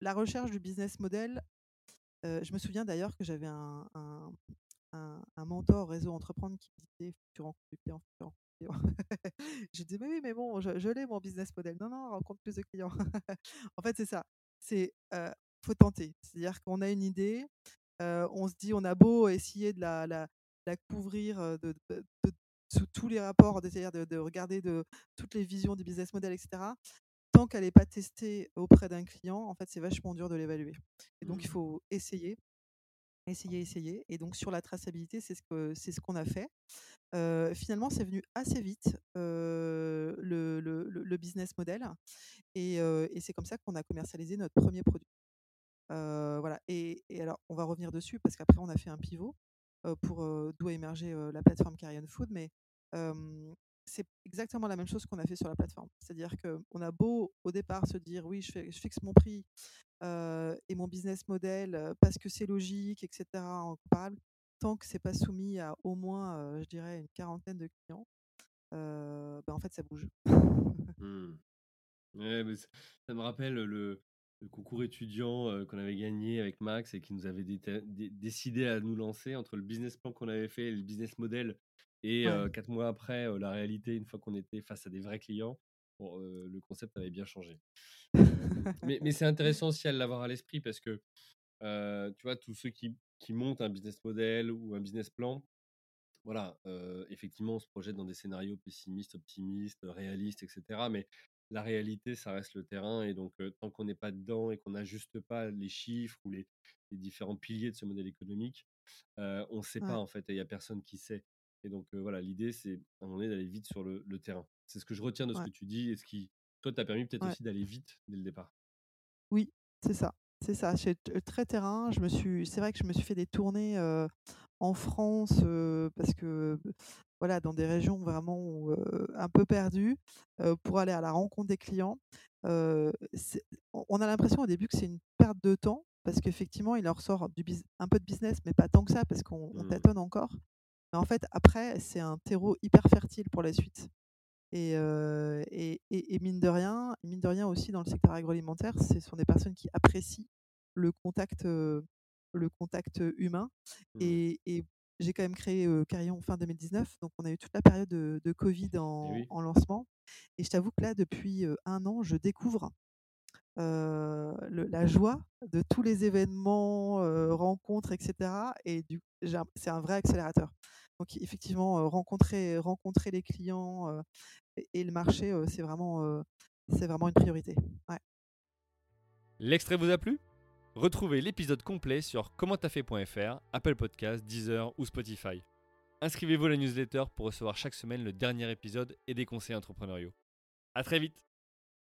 la recherche du business model, je me souviens d'ailleurs que j'avais un, un, un, mentor réseau entreprendre qui me disait tu rencontres clients. je disais mais oui, mais bon, je, l'ai mon business model. Non, non, rencontre plus de clients. en fait, c'est ça. C'est faut tenter. C'est-à-dire qu'on a une idée, on se dit on a beau essayer de la, couvrir de, sous tous les rapports, c'est-à-dire de, regarder de toutes les visions du business model, etc. Tant qu'elle n'est pas testée auprès d'un client, en fait, c'est vachement dur de l'évaluer. Et donc, il mmh. faut essayer, essayer, essayer. Et donc, sur la traçabilité, c'est ce qu'on ce qu'on a fait. finalement, c'est venu assez vite le, le, le, business model. Et, et c'est comme ça qu'on a commercialisé notre premier produit. voilà. Et, et, alors, on va revenir dessus parce qu'après, on a fait un pivot pour d'où a émergé la plateforme Carrion Food. Mais c'est exactement la même chose qu'on a fait sur la plateforme. C'est-à-dire qu'on a beau au départ se dire oui, je, fixe mon prix et mon business model parce que c'est logique, etc. En parle, tant que c'est pas soumis à au moins, je dirais, une quarantaine de clients, ben en fait, ça bouge. Mmh. ça me rappelle le, le concours étudiant qu'on avait gagné avec Max et qui nous avait décidé à nous lancer entre le business plan qu'on avait fait et le business model. Et quatre mois après, la réalité, une fois qu'on était face à des vrais clients, le concept avait bien changé. mais, mais c'est intéressant aussi à l'avoir à l'esprit parce que, tu vois, tous ceux qui, qui, montent un business model ou un business plan, voilà, effectivement, on se projette dans des scénarios pessimistes, optimistes, réalistes, etc. Mais la réalité, ça reste le terrain. Et donc, tant qu'on n'est pas dedans et qu'on n'ajuste pas les chiffres ou les, différents piliers de ce modèle économique, on ne sait pas en fait. Et il n'y a personne qui sait. Et donc, voilà, l'idée, c'est à un moment donné d'aller vite sur le, terrain. C'est ce que je retiens de ce que tu dis et ce qui, toi, t'a permis peut-être aussi d'aller vite dès le départ. Oui, c'est ça. C'est ça. C'est très terrain. Je me suis, c'est vrai que je me suis fait des tournées en France parce que voilà, dans des régions vraiment un peu perdues, pour aller à la rencontre des clients. on a l'impression au début que c'est une perte de temps, parce qu'effectivement, il leur sort du un peu de business, mais pas tant que ça, parce qu'on mmh. tâtonne encore. Mais en fait, après, c'est un terreau hyper fertile pour la suite. Et, et, mine de rien, mine de rien aussi dans le secteur agroalimentaire, ce sont des personnes qui apprécient le contact, le contact humain. Mmh. Et, et j'ai quand même créé Carillon fin 2019, donc on a eu toute la période de, Covid eh en, lancement. Et je t'avoue que là, depuis un an, je découvre la joie de tous les événements, rencontres, etc. Et c'est un vrai accélérateur. Donc effectivement, rencontrer, rencontrer les clients et, le marché, c'est vraiment, c'est vraiment une priorité. L'extrait vous a plu? Retrouvez l'épisode complet sur commenttafait.fr, Apple Podcasts, Deezer ou Spotify. Inscrivez-vous à la newsletter pour recevoir chaque semaine le dernier épisode et des conseils entrepreneuriaux. A très vite